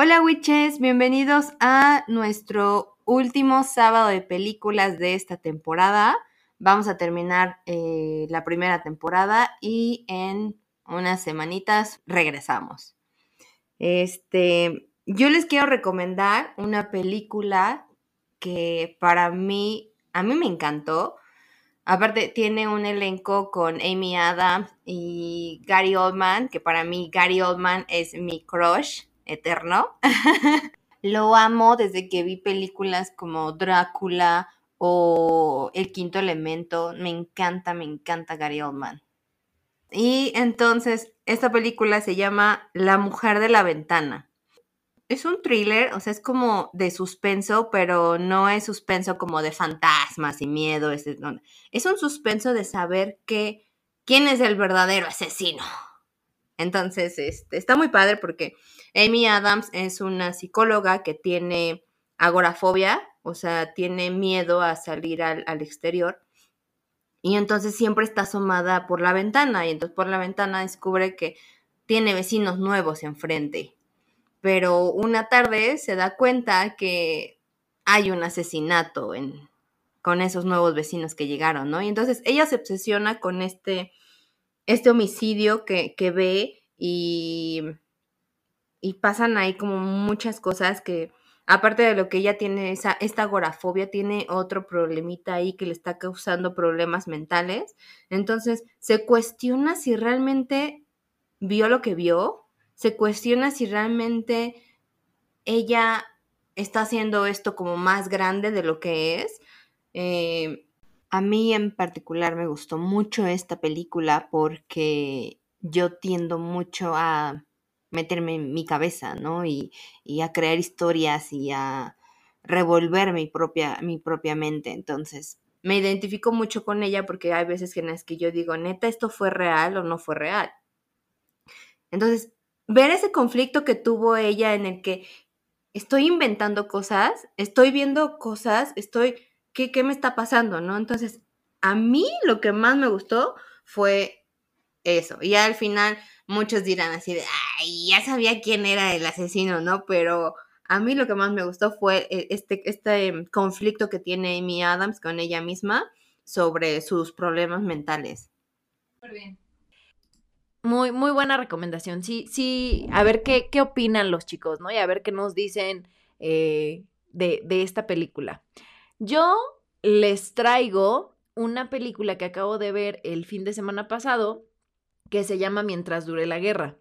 Hola witches, bienvenidos a nuestro último sábado de películas de esta temporada. Vamos a terminar eh, la primera temporada y en unas semanitas regresamos. Este, yo les quiero recomendar una película que para mí, a mí me encantó. Aparte, tiene un elenco con Amy Adams y Gary Oldman, que para mí Gary Oldman es mi crush eterno. Lo amo desde que vi películas como Drácula o El Quinto Elemento. Me encanta, me encanta Gary Oldman. Y entonces, esta película se llama La Mujer de la Ventana. Es un thriller, o sea, es como de suspenso, pero no es suspenso como de fantasmas y miedo. Es, es un suspenso de saber que, quién es el verdadero asesino. Entonces, este, está muy padre porque Amy Adams es una psicóloga que tiene agorafobia, o sea, tiene miedo a salir al, exterior. Y entonces siempre está asomada por la ventana y entonces por la ventana descubre que tiene vecinos nuevos enfrente. Pero una tarde se da cuenta que hay un asesinato en, con esos nuevos vecinos que llegaron, ¿no? Y entonces ella se obsesiona con este, este homicidio que, que ve y y pasan ahí como muchas cosas que, aparte de lo que ella tiene, esa, esta agorafobia, tiene otro problemita ahí que le está causando problemas mentales. Entonces, se cuestiona si realmente vio lo que vio, se cuestiona si realmente ella está haciendo esto como más grande de lo que es. Eh, a mí en particular me gustó mucho esta película porque yo tiendo mucho a meterme en mi cabeza, ¿no? Y, a crear historias y a revolver mi propia, mi propia mente. Entonces, me identifico mucho con ella porque hay veces en las que yo digo, neta, ¿esto fue real o no fue real? Entonces, ver ese conflicto que tuvo ella en el que estoy inventando cosas, estoy viendo cosas, estoy, ¿qué, qué me está pasando? ¿No? Entonces, a mí lo que más me gustó fue eso. Y al final muchos dirán así de, ay, ya sabía quién era el asesino, ¿no? Pero a mí lo que más me gustó fue eh, este, este conflicto que tiene Amy Adams con ella misma sobre sus problemas mentales. Muy bien. Muy, muy buena recomendación. Sí, sí, a ver qué, qué opinan los chicos, ¿no? Y a ver qué nos dicen eh, de, de esta película. Yo les traigo una película que acabo de ver el fin de semana pasado que se llama Mientras dure la guerra.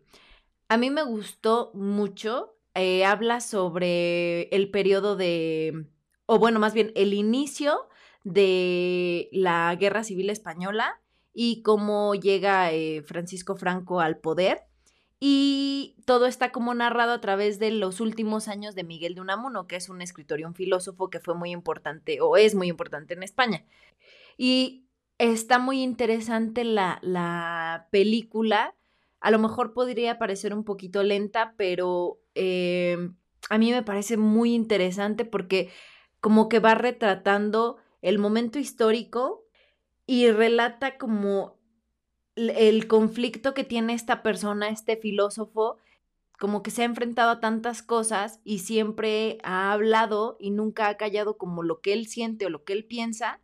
A mí me gustó mucho. Eh, habla sobre el periodo de, o bueno, más bien el inicio de la Guerra Civil Española y cómo llega eh, Francisco Franco al poder. Y todo está como narrado a través de los últimos años de Miguel de Unamuno, que es un escritor y un filósofo que fue muy importante o es muy importante en España. Y está muy interesante la, la película. A lo mejor podría parecer un poquito lenta, pero em, a mí me parece muy interesante porque como que va retratando el momento histórico y relata como el conflicto que tiene esta persona, este filósofo, como que se ha enfrentado a tantas cosas y siempre ha hablado y nunca ha callado como lo que él siente o lo que él piensa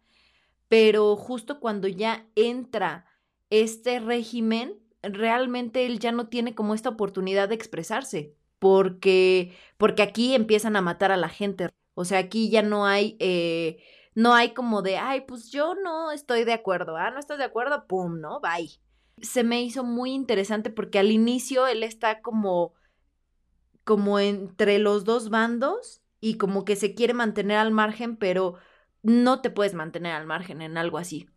pero justo cuando ya entra este régimen, realmente él ya no tiene como esta oportunidad de expresarse, porque, porque aquí empiezan a matar a la gente. O sea, aquí ya no hay, eh, no hay como de, ay, pues yo no estoy de acuerdo, ah, no estás de acuerdo, pum, ¿no? Bye. Se me hizo muy interesante porque al inicio él está como, como entre los dos bandos y como que se quiere mantener al margen, pero no te puedes mantener al margen en algo así.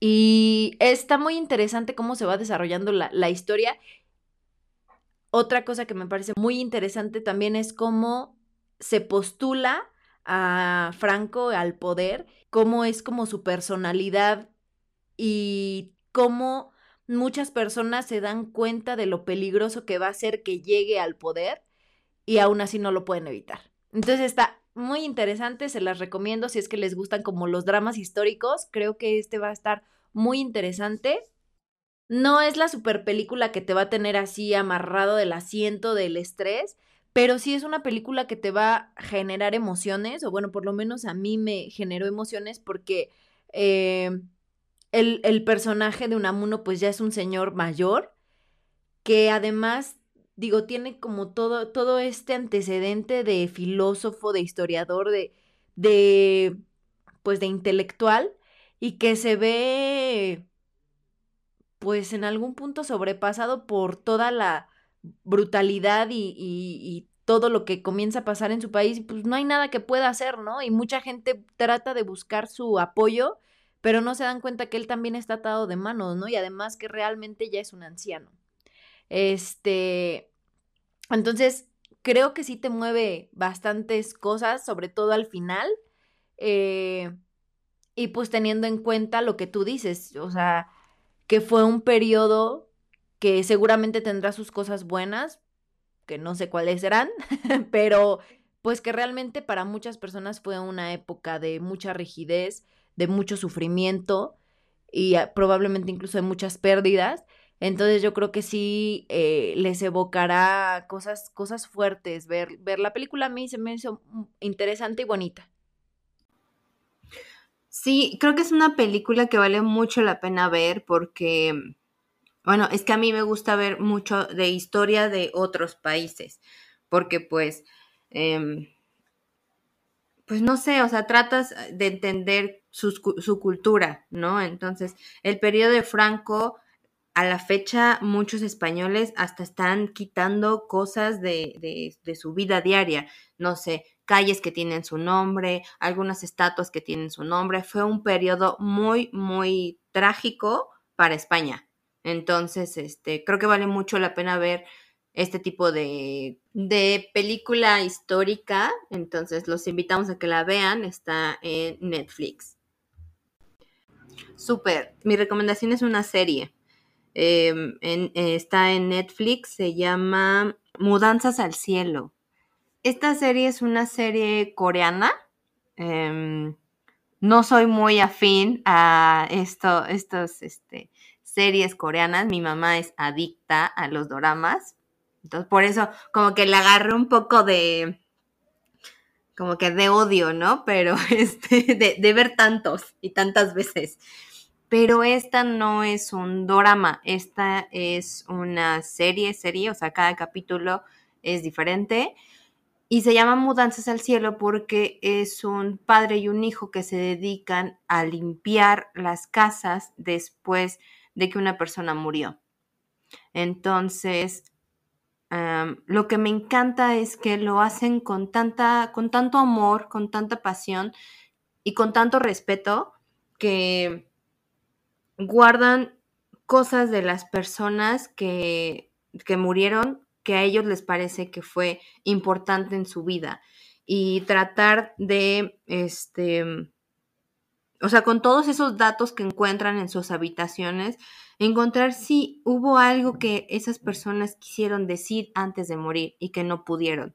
Y está muy interesante cómo se va desarrollando la, historia. Otra cosa que me parece muy interesante también es cómo se postula a Franco al poder, cómo es como su personalidad y cómo muchas personas se dan cuenta de lo peligroso que va a ser que llegue al poder y aún así no lo pueden evitar. Entonces está muy interesante, se las recomiendo si es que les gustan como los dramas históricos, creo que este va a estar muy interesante. No es la super película que te va a tener así amarrado del asiento del estrés, pero sí es una película que te va a generar emociones, o bueno, por lo menos a mí me generó emociones porque eh, el, el, personaje de Unamuno pues ya es un señor mayor que además, digo, tiene como todo, todo este antecedente de filósofo, de historiador, de, de, pues de intelectual, y que se ve pues en algún punto sobrepasado por toda la brutalidad y, y, todo lo que comienza a pasar en su país, pues no hay nada que pueda hacer, ¿no? Y mucha gente trata de buscar su apoyo, pero no se dan cuenta que él también está atado de manos, ¿no? Y además que realmente ya es un anciano. Este, entonces, creo que sí te mueve bastantes cosas, sobre todo al final. Eh, y pues teniendo en cuenta lo que tú dices, o sea, que fue un periodo que seguramente tendrá sus cosas buenas, que no sé cuáles serán, pero pues que realmente para muchas personas fue una época de mucha rigidez, de mucho sufrimiento y ah, probablemente incluso de muchas pérdidas. Entonces yo creo que sí eh, les evocará cosas, cosas fuertes. Ver, ver la película a mí se me hizo interesante y bonita. Sí, creo que es una película que vale mucho la pena ver porque, bueno, es que a mí me gusta ver mucho de historia de otros países, porque pues, em, pues no sé, o sea, tratas de entender su, su cultura, ¿no? Entonces, el periodo de Franco a la fecha muchos españoles hasta están quitando cosas de, de, de, su vida diaria. No sé, calles que tienen su nombre, algunas estatuas que tienen su nombre. Fue un periodo muy, muy trágico para España. Entonces, este, creo que vale mucho la pena ver este tipo de, de película histórica. Entonces, los invitamos a que la vean. Está en Netflix. Súper. Mi recomendación es una serie. En, eh, está en Netflix. Se llama Mudanzas al Cielo. Esta serie es una serie coreana. Eh, no soy muy afín a esto, estos este, series coreanas. Mi mamá es adicta a los doramas. Entonces, por eso, como que le agarré un poco de. como que de odio, ¿no? Pero este, de, de ver tantos y tantas veces. Pero esta no es un dorama, esta es una serie, serie, o sea, cada capítulo es diferente y se llama Mudanzas al Cielo porque es un padre y un hijo que se dedican a limpiar las casas después de que una persona murió. Entonces, lo que me encanta es que lo hacen con, tanta, con tanto amor, con tanta pasión y con tanto respeto que guardan cosas de las personas que, que murieron que a ellos les parece que fue importante en su vida. Y tratar de, este, o sea, con todos esos datos que encuentran en sus habitaciones, encontrar si hubo algo que esas personas quisieron decir antes de morir y que no pudieron.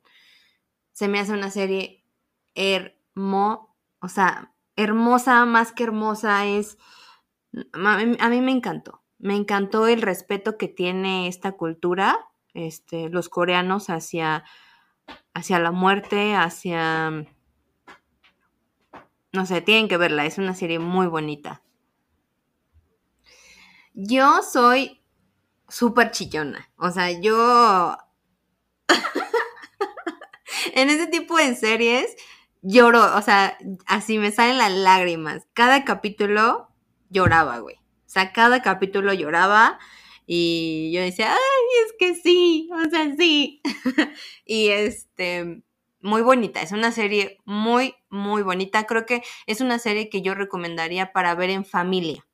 Se me hace una serie hermosa, o sea, hermosa, más que hermosa, es, a mí me encantó, me encantó el respeto que tiene esta cultura este, los coreanos hacia, hacia la muerte, hacia... No sé, tienen que verla, es una serie muy bonita. Yo soy súper chillona, o sea, yo... en ese tipo de series lloro, o sea, así me salen las lágrimas. Cada capítulo lloraba, güey. O sea, cada capítulo lloraba y yo decía, ay, es que sí, o sea, sí. y este, muy bonita, es una serie muy, muy bonita. Creo que es una serie que yo recomendaría para ver en familia,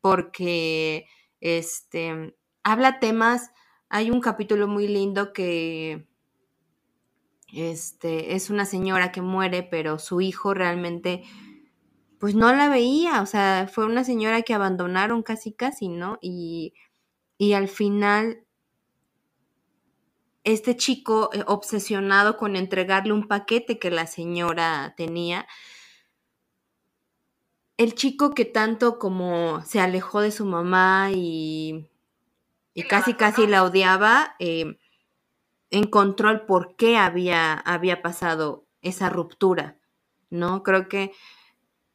porque este, habla temas, hay un capítulo muy lindo que este, es una señora que muere, pero su hijo realmente pues no la veía, o sea, fue una señora que abandonaron casi casi, ¿no? Y y al final este chico eh, obsesionado con entregarle un paquete que la señora tenía, el chico que tanto como se alejó de su mamá y, y casi casi la odiaba, eh, encontró el por qué había, había pasado esa ruptura, ¿no? Creo que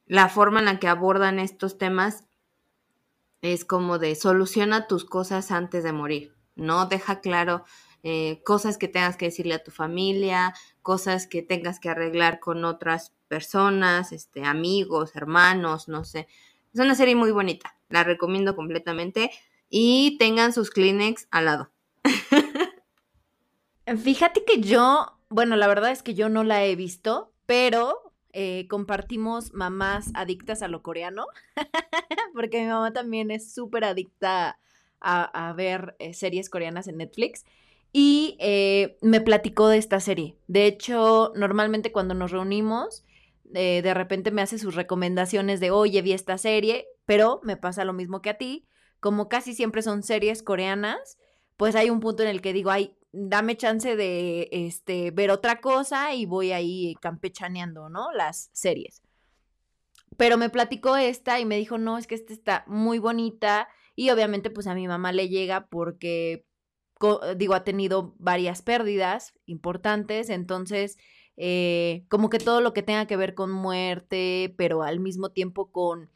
la forma en la que abordan estos temas es como de soluciona tus cosas antes de morir, ¿no? Deja claro eh, cosas que tengas que decirle a tu familia, cosas que tengas que arreglar con otras personas, este, amigos, hermanos, no sé. Es una serie muy bonita, la recomiendo completamente y tengan sus Kleenex al lado. Fíjate que yo, bueno, la verdad es que yo no la he visto, pero eh, compartimos mamás adictas a lo coreano, porque mi mamá también es súper adicta a, ver eh, series coreanas en Netflix. Y eh, me platicó de esta serie. De hecho, normalmente cuando nos reunimos, de repente me hace sus recomendaciones de, oye, vi esta serie, pero me pasa lo mismo que a ti. Como casi siempre son series coreanas, pues hay un punto en el que digo, ay, dame chance de este, ver otra cosa y voy ahí campechaneando, ¿no? Las series. Pero me platicó esta y me dijo, no, es que esta está muy bonita y obviamente pues a mi mamá le llega porque, digo, ha tenido varias pérdidas importantes, entonces eh, como que todo lo que tenga que ver con muerte, pero al mismo tiempo con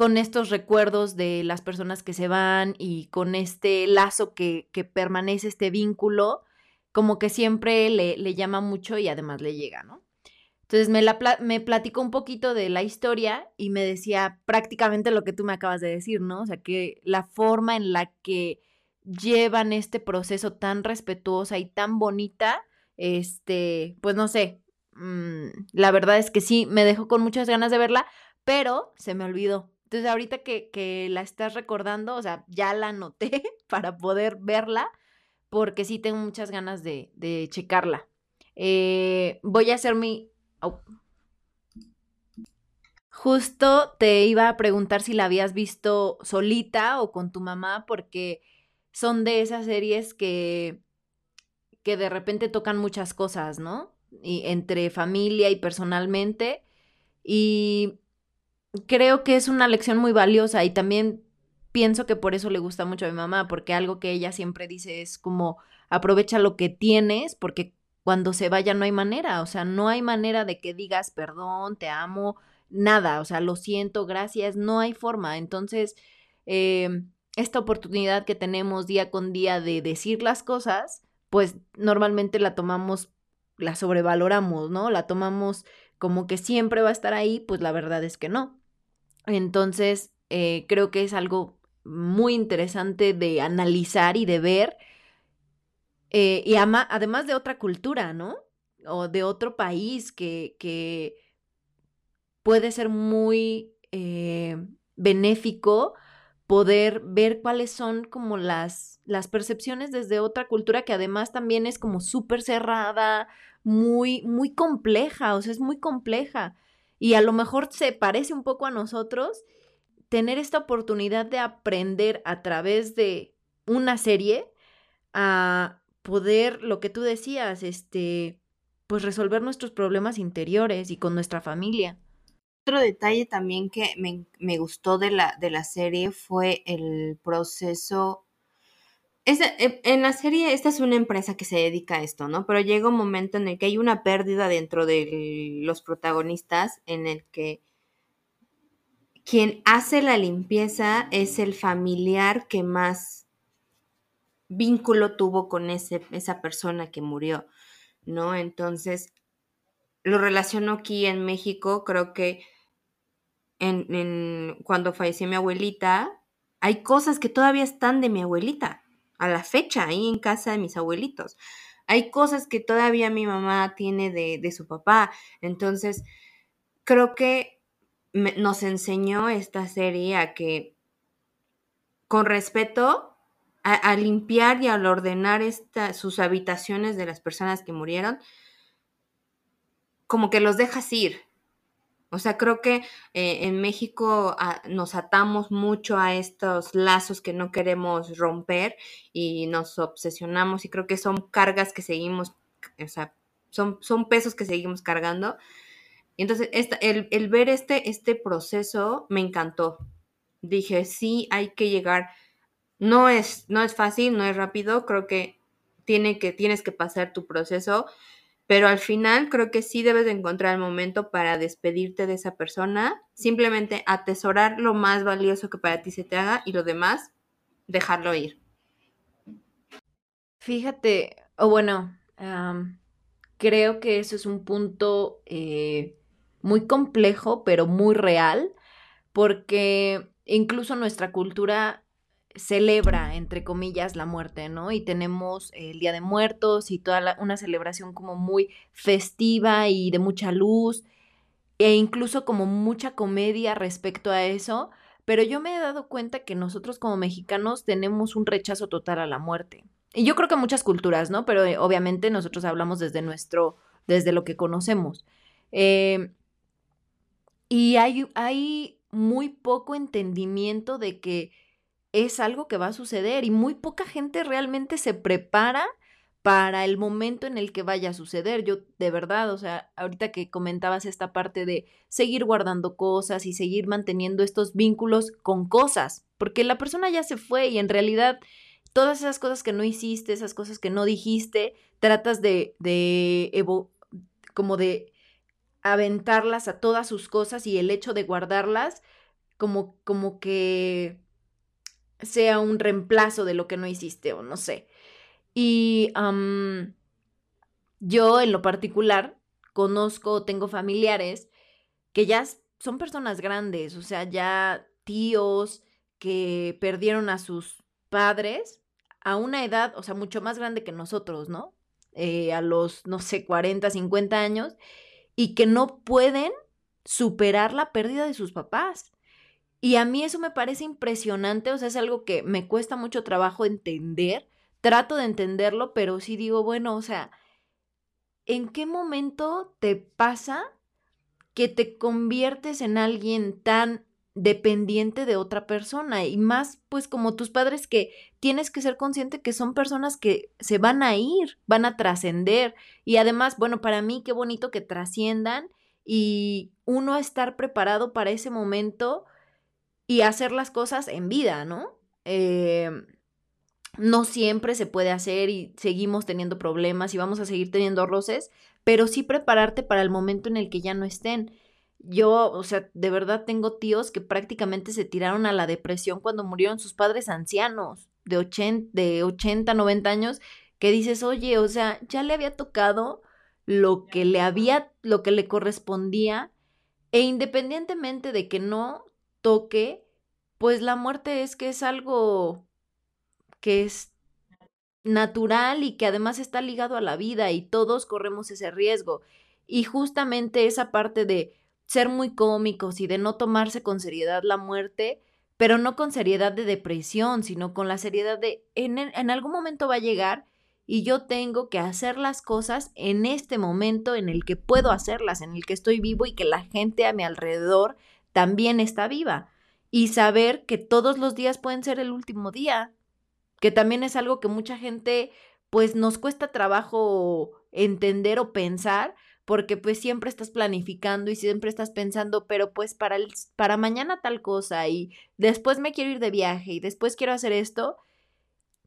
con estos recuerdos de las personas que se van y con este lazo que, permanece, este vínculo, como que siempre le, llama mucho y además le llega, ¿no? Entonces me, la, me platicó un poquito de la historia y me decía prácticamente lo que tú me acabas de decir, ¿no? O sea, que la forma en la que llevan este proceso tan respetuosa y tan bonita, este, pues no sé, mm, la verdad es que sí, me dejó con muchas ganas de verla, pero se me olvidó. Entonces, ahorita que, la estás recordando, o sea, ya la anoté para poder verla, porque sí tengo muchas ganas de, checarla. Eh, voy a hacer mi... Justo te iba a preguntar si la habías visto solita o con tu mamá, porque son de esas series que, que de repente tocan muchas cosas, ¿no? Y entre familia y personalmente. Y creo que es una lección muy valiosa y también pienso que por eso le gusta mucho a mi mamá, porque algo que ella siempre dice es como aprovecha lo que tienes, porque cuando se vaya no hay manera, o sea, no hay manera de que digas perdón, te amo, nada, o sea, lo siento, gracias, no hay forma. Entonces, eh, esta oportunidad que tenemos día con día de decir las cosas, pues normalmente la tomamos, la sobrevaloramos, ¿no? La tomamos como que siempre va a estar ahí, pues la verdad es que no. Entonces, eh, creo que es algo muy interesante de analizar y de ver. Eh, y además de otra cultura, ¿no? O de otro país que, que puede ser muy eh, benéfico poder ver cuáles son como las, las percepciones desde otra cultura que además también es como súper cerrada, muy, muy compleja, o sea, es muy compleja y a lo mejor se parece un poco a nosotros, tener esta oportunidad de aprender a través de una serie a poder, lo que tú decías, este, pues resolver nuestros problemas interiores y con nuestra familia. Otro detalle también que me, me gustó de la, de la serie fue el proceso en la serie, esta es una empresa que se dedica a esto, ¿no? Pero llega un momento en el que hay una pérdida dentro de los protagonistas, en el que quien hace la limpieza es el familiar que más vínculo tuvo con ese, esa persona que murió, ¿no? Entonces, lo relaciono aquí en México, creo que en, cuando falleció mi abuelita, hay cosas que todavía están de mi abuelita a la fecha ahí en casa de mis abuelitos. Hay cosas que todavía mi mamá tiene de, su papá. Entonces, creo que nos enseñó esta serie a que con respeto a, limpiar y al ordenar sus habitaciones de las personas que murieron, como que los dejas ir, o sea, creo que eh, en México ah, nos atamos mucho a estos lazos que no queremos romper y nos obsesionamos y creo que son cargas que seguimos, o sea, son, son pesos que seguimos cargando. Y entonces, esta, el, el, ver este, este proceso me encantó. Dije, sí, hay que llegar. No es, no es fácil, no es rápido, creo que tiene que, tienes que pasar tu proceso, pero al final creo que sí debes de encontrar el momento para despedirte de esa persona, simplemente atesorar lo más valioso que para ti se te haga y lo demás, dejarlo ir. Fíjate, o bueno, creo que eso es un punto eh, muy complejo, pero muy real, porque incluso nuestra cultura celebra, entre comillas, la muerte, ¿no? Y tenemos el Día de Muertos y toda una celebración como muy festiva y de mucha luz e incluso como mucha comedia respecto a eso, pero yo me he dado cuenta que nosotros como mexicanos tenemos un rechazo total a la muerte. Y yo creo que muchas culturas, ¿no? Pero eh, obviamente nosotros hablamos desde nuestro, desde lo que conocemos. Eh, y hay muy poco entendimiento de que es algo que va a suceder y muy poca gente realmente se prepara para el momento en el que vaya a suceder. Yo, de verdad, o sea, ahorita que comentabas esta parte de seguir guardando cosas y seguir manteniendo estos vínculos con cosas, porque la persona ya se fue y en realidad todas esas cosas que no hiciste, esas cosas que no dijiste, tratas de, de como de aventarlas a todas sus cosas y el hecho de guardarlas como, como que sea un reemplazo de lo que no hiciste o no sé. Y yo en lo particular conozco, tengo familiares que ya son personas grandes, o sea, ya tíos que perdieron a sus padres a una edad, o sea, mucho más grande que nosotros, ¿no? Eh, a los, no sé, 40, 50 años, y que no pueden superar la pérdida de sus papás. Y a mí eso me parece impresionante, o sea, es algo que me cuesta mucho trabajo entender, trato de entenderlo, pero sí digo, bueno, o sea, ¿en qué momento te pasa que te conviertes en alguien tan dependiente de otra persona y más pues como tus padres que tienes que ser consciente que son personas que se van a ir, van a trascender. Y además, bueno, para mí qué bonito que trasciendan y uno estar preparado para ese momento y hacer las cosas en vida, ¿no? Em, no siempre se puede hacer y seguimos teniendo problemas y vamos a seguir teniendo roces, pero sí prepararte para el momento en el que ya no estén. Yo, o sea, de verdad tengo tíos que prácticamente se tiraron a la depresión cuando murieron sus padres ancianos de 80, de 80 90 años, que dices, oye, o sea, ya le había tocado lo que le había, lo que le correspondía, e independientemente de que no toque, pues la muerte es que es algo que es natural y que además está ligado a la vida y todos corremos ese riesgo. Y justamente esa parte de ser muy cómicos y de no tomarse con seriedad la muerte, pero no con seriedad de depresión, sino con la seriedad de en, en algún momento va a llegar y yo tengo que hacer las cosas en este momento en el que puedo hacerlas, en el que estoy vivo y que la gente a mi alrededor también está viva. Y saber que todos los días pueden ser el último día, que también es algo que mucha gente pues nos cuesta trabajo entender o pensar, porque pues siempre estás planificando y siempre estás pensando, pero pues para, el, para mañana tal cosa y después me quiero ir de viaje y después quiero hacer esto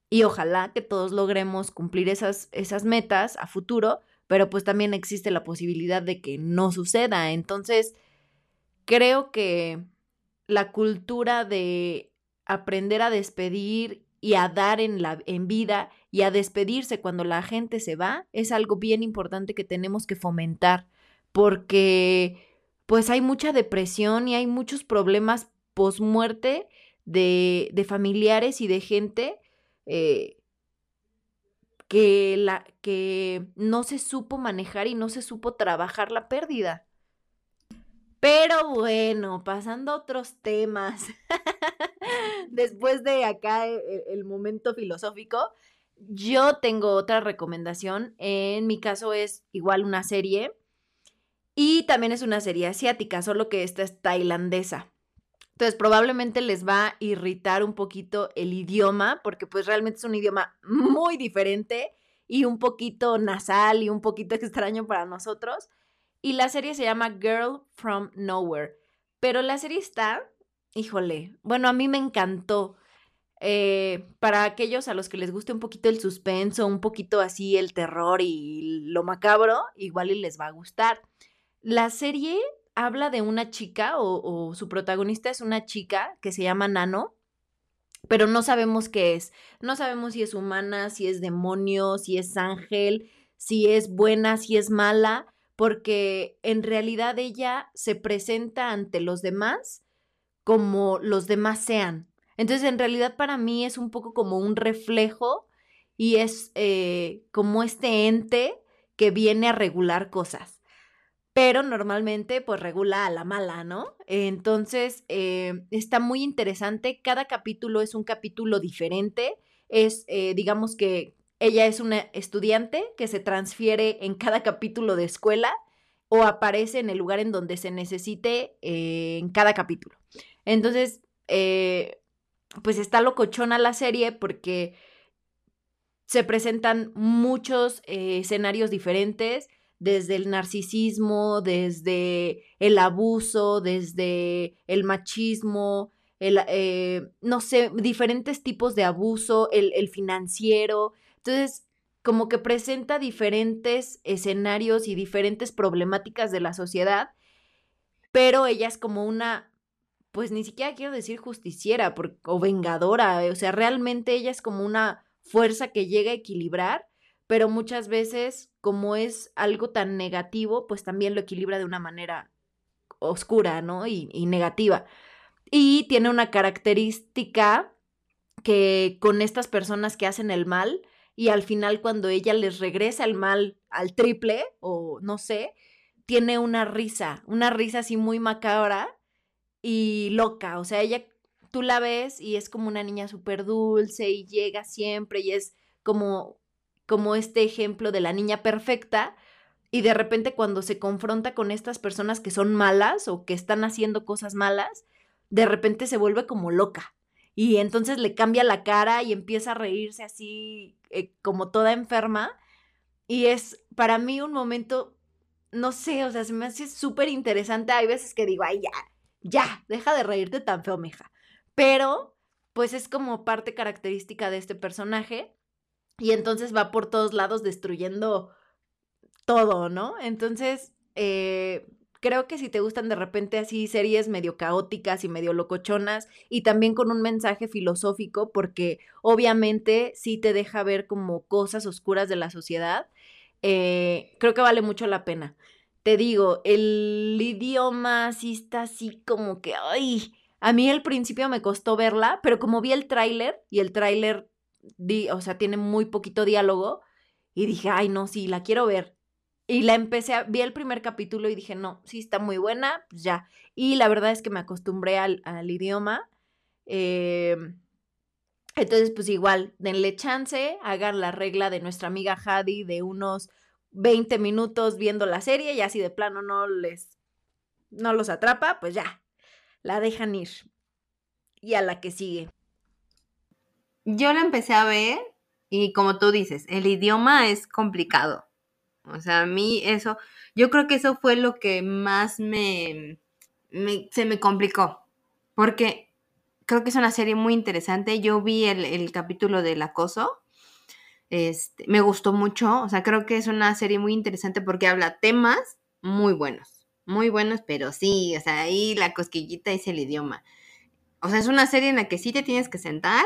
y ojalá que todos logremos cumplir esas, esas metas a futuro, pero pues también existe la posibilidad de que no suceda. Entonces, creo que la cultura de aprender a despedir y a dar en, la, en vida y a despedirse cuando la gente se va es algo bien importante que tenemos que fomentar porque pues hay mucha depresión y hay muchos problemas post muerte de, de familiares y de gente eh, que, la, que no se supo manejar y no se supo trabajar la pérdida. Pero bueno, pasando a otros temas, después de acá el, e, el, momento filosófico, yo tengo otra recomendación. En mi caso es igual una serie y también es una serie asiática, solo que esta es tailandesa. Entonces probablemente les va a irritar un poquito el idioma, porque pues realmente es un idioma muy diferente y un poquito nasal y un poquito extraño para nosotros. Y la serie se llama Girl from Nowhere. Pero la serie está, híjole, bueno, a mí me encantó. eh, para aquellos a los que les guste un poquito el suspenso, un poquito así el terror y lo macabro, igual y les va a gustar. La serie habla de una chica o, su protagonista es una chica que se llama Nano, pero no sabemos qué es. No sabemos si es humana, si es demonio, si es ángel, si es buena, si es mala, porque en realidad ella se presenta ante los demás como los demás sean. Entonces, en realidad para mí es un poco como un reflejo y es eh, como este ente que viene a regular cosas. Pero normalmente pues regula a la mala, ¿no? Entonces, eh, está muy interesante. Cada capítulo es un capítulo diferente. Es, eh, digamos que ella es una estudiante que se transfiere en cada capítulo de escuela o aparece en el lugar en donde se necesite en cada capítulo. Entonces, pues está locochona la serie porque se presentan muchos eh, escenarios diferentes, desde el narcisismo, desde el abuso, desde el machismo, el, eh, no sé, diferentes tipos de abuso, el, el financiero. Entonces, como que presenta diferentes escenarios y diferentes problemáticas de la sociedad, pero ella es como una pues ni siquiera quiero decir justiciera o vengadora, eh, o sea, realmente ella es como una fuerza que llega a equilibrar, pero muchas veces como es algo tan negativo, pues también lo equilibra de una manera oscura, ¿no? Y, y negativa. Y tiene una característica que con estas personas que hacen el mal y al final cuando ella les regresa el mal al triple o no sé, tiene una risa, una risa así muy macabra y loca, o sea, ella, tú la ves y es como una niña súper dulce y llega siempre y es como, como este ejemplo de la niña perfecta y de repente cuando se confronta con estas personas que son malas o que están haciendo cosas malas, de repente se vuelve como loca y entonces le cambia la cara y empieza a reírse así eh, como toda enferma y es para mí un momento, no sé, o sea, se me hace súper interesante. Hay veces que digo, ay, ya, ya, deja de reírte tan feo, mija. Pero, pues es como parte característica de este personaje y entonces va por todos lados destruyendo todo, ¿no? Entonces, eh, creo que si te gustan de repente así series medio caóticas y medio locochonas y también con un mensaje filosófico, porque obviamente sí te deja ver como cosas oscuras de la sociedad, eh, creo que vale mucho la pena te digo, el idioma sí está así como que, ay, a mí al principio me costó verla, pero como vi el tráiler y el tráiler, o sea, tiene muy poquito diálogo, y dije, ay, no, sí, la quiero ver. Y la empecé, a, vi el primer capítulo y dije, no, sí está muy buena, pues ya. Y la verdad es que me acostumbré al, idioma. Em, entonces, pues igual, denle chance, hagan la regla de nuestra amiga Hadi de unos 20 minutos viendo la serie y así de plano no les, no los atrapa, pues ya, la dejan ir. Y a la que sigue. Yo la empecé a ver y como tú dices, el idioma es complicado. O sea, a mí eso, yo creo que eso fue lo que más me, se me complicó. Porque creo que es una serie muy interesante. Yo vi el, el capítulo del acoso este, me gustó mucho, o sea, creo que es una serie muy interesante porque habla temas muy buenos, muy buenos, pero sí, o sea, ahí la cosquillita es el idioma. O sea, es una serie en la que sí te tienes que sentar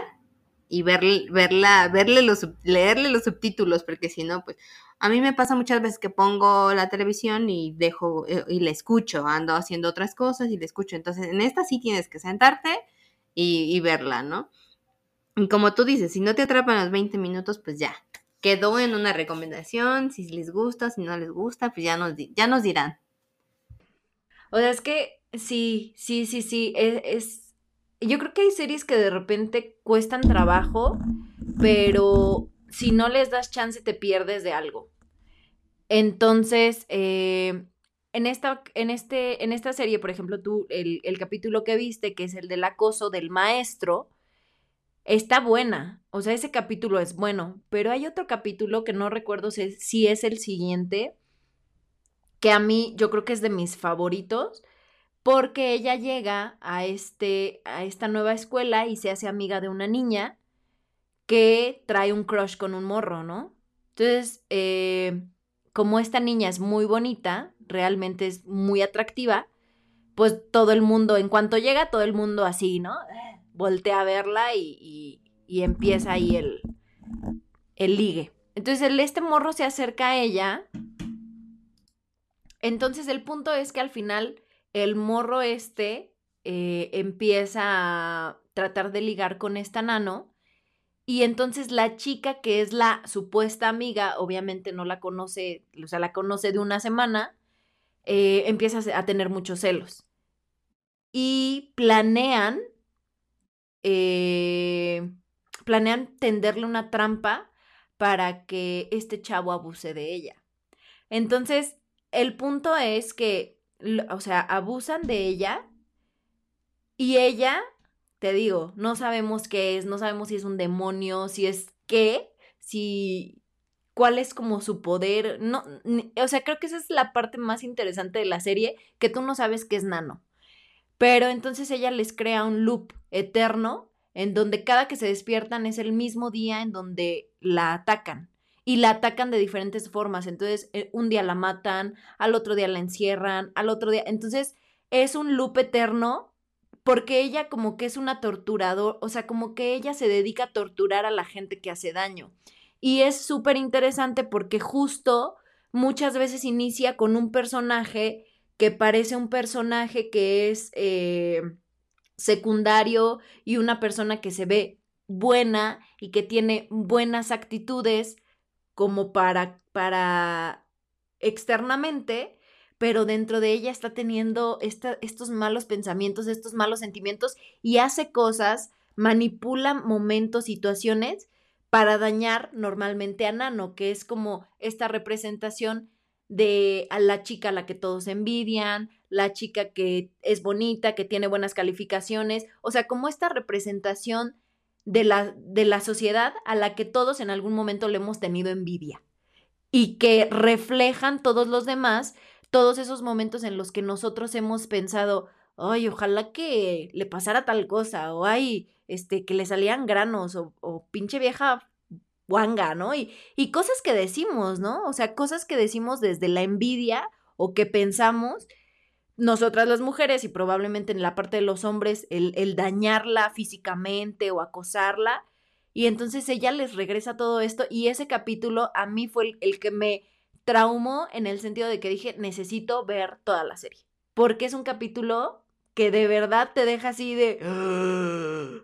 y ver, verla, verle los, leerle los subtítulos, porque si no, pues a mí me pasa muchas veces que pongo la televisión y dejo eh, y la escucho, ando haciendo otras cosas y la escucho. Entonces, en esta sí tienes que sentarte y, verla, ¿no? Y como tú dices, si no te atrapan los 20 minutos, pues ya, quedó en una recomendación, si les gusta, si no les gusta, pues ya nos, ya nos dirán. O sea, es que sí, sí, sí, sí, es, es, yo creo que hay series que de repente cuestan trabajo, pero si no les das chance te pierdes de algo. Entonces, eh, en, esta, en, este, en esta serie, por ejemplo, tú, el, el capítulo que viste, que es el del acoso del maestro, está buena, o sea, ese capítulo es bueno, pero hay otro capítulo que no recuerdo si, es el siguiente, que a mí yo creo que es de mis favoritos, porque ella llega a, este, a esta nueva escuela y se hace amiga de una niña que trae un crush con un morro, ¿no? Entonces, eh, como esta niña es muy bonita, realmente es muy atractiva, pues todo el mundo, en cuanto llega, todo el mundo así, ¿no? Voltea a verla y, y, empieza ahí el, el ligue. Entonces, el, este morro se acerca a ella. Entonces, el punto es que al final el morro este eh, empieza a tratar de ligar con esta nano. Y entonces la chica que es la supuesta amiga, obviamente no la conoce, o sea, la conoce de una semana, eh, empieza a tener muchos celos. Y planean, eh, planean tenderle una trampa para que este chavo abuse de ella. Entonces, el punto es que o sea, abusan de ella y ella, te digo, no sabemos qué es, no sabemos si es un demonio, si es qué, si cuál es como su poder, no, o sea, creo que esa es la parte más interesante de la serie, que tú no sabes qué es Nano. Pero entonces ella les crea un loop eterno en donde cada que se despiertan es el mismo día en donde la atacan y la atacan de diferentes formas. Entonces, eh, un día la matan, al otro día la encierran, al otro día. Entonces, es un loop eterno porque ella como que es una torturador, o sea, como que ella se dedica a torturar a la gente que hace daño. Y es súper interesante porque justo muchas veces inicia con un personaje que parece un personaje que es eh, secundario y una persona que se ve buena y que tiene buenas actitudes, como para, para externamente, pero dentro de ella está teniendo estos malos pensamientos, estos malos sentimientos y hace cosas, manipula momentos, situaciones para dañar normalmente a Nano, que es como esta representación de a la chica a la que todos envidian, la chica que es bonita, que tiene buenas calificaciones, o sea, como esta representación de la, de la sociedad a la que todos en algún momento le hemos tenido envidia y que reflejan todos los demás, todos esos momentos en los que nosotros hemos pensado, ay, ojalá que le pasara tal cosa, o ay, este, que le salían granos, o, o pinche vieja guanga, ¿no? Y, y cosas que decimos, ¿no? O sea, cosas que decimos desde la envidia o que pensamos nosotras las mujeres y probablemente en la parte de los hombres el, dañarla físicamente o acosarla. Y entonces ella les regresa todo esto y ese capítulo a mí fue el, que me traumó en el sentido de que dije, necesito ver toda la serie. Porque es un capítulo que de verdad te deja así de...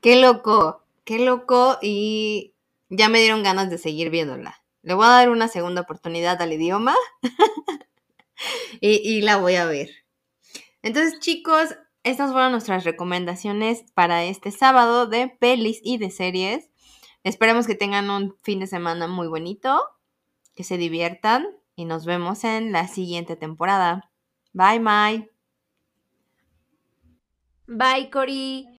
Qué loco, qué loco y ya me dieron ganas de seguir viéndola. Le voy a dar una segunda oportunidad al idioma. y, la voy a ver. Entonces, chicos, estas fueron nuestras recomendaciones para este sábado de pelis y de series. Esperemos que tengan un fin de semana muy bonito, que se diviertan y nos vemos en la siguiente temporada. Bye, bye. Bye, Cori.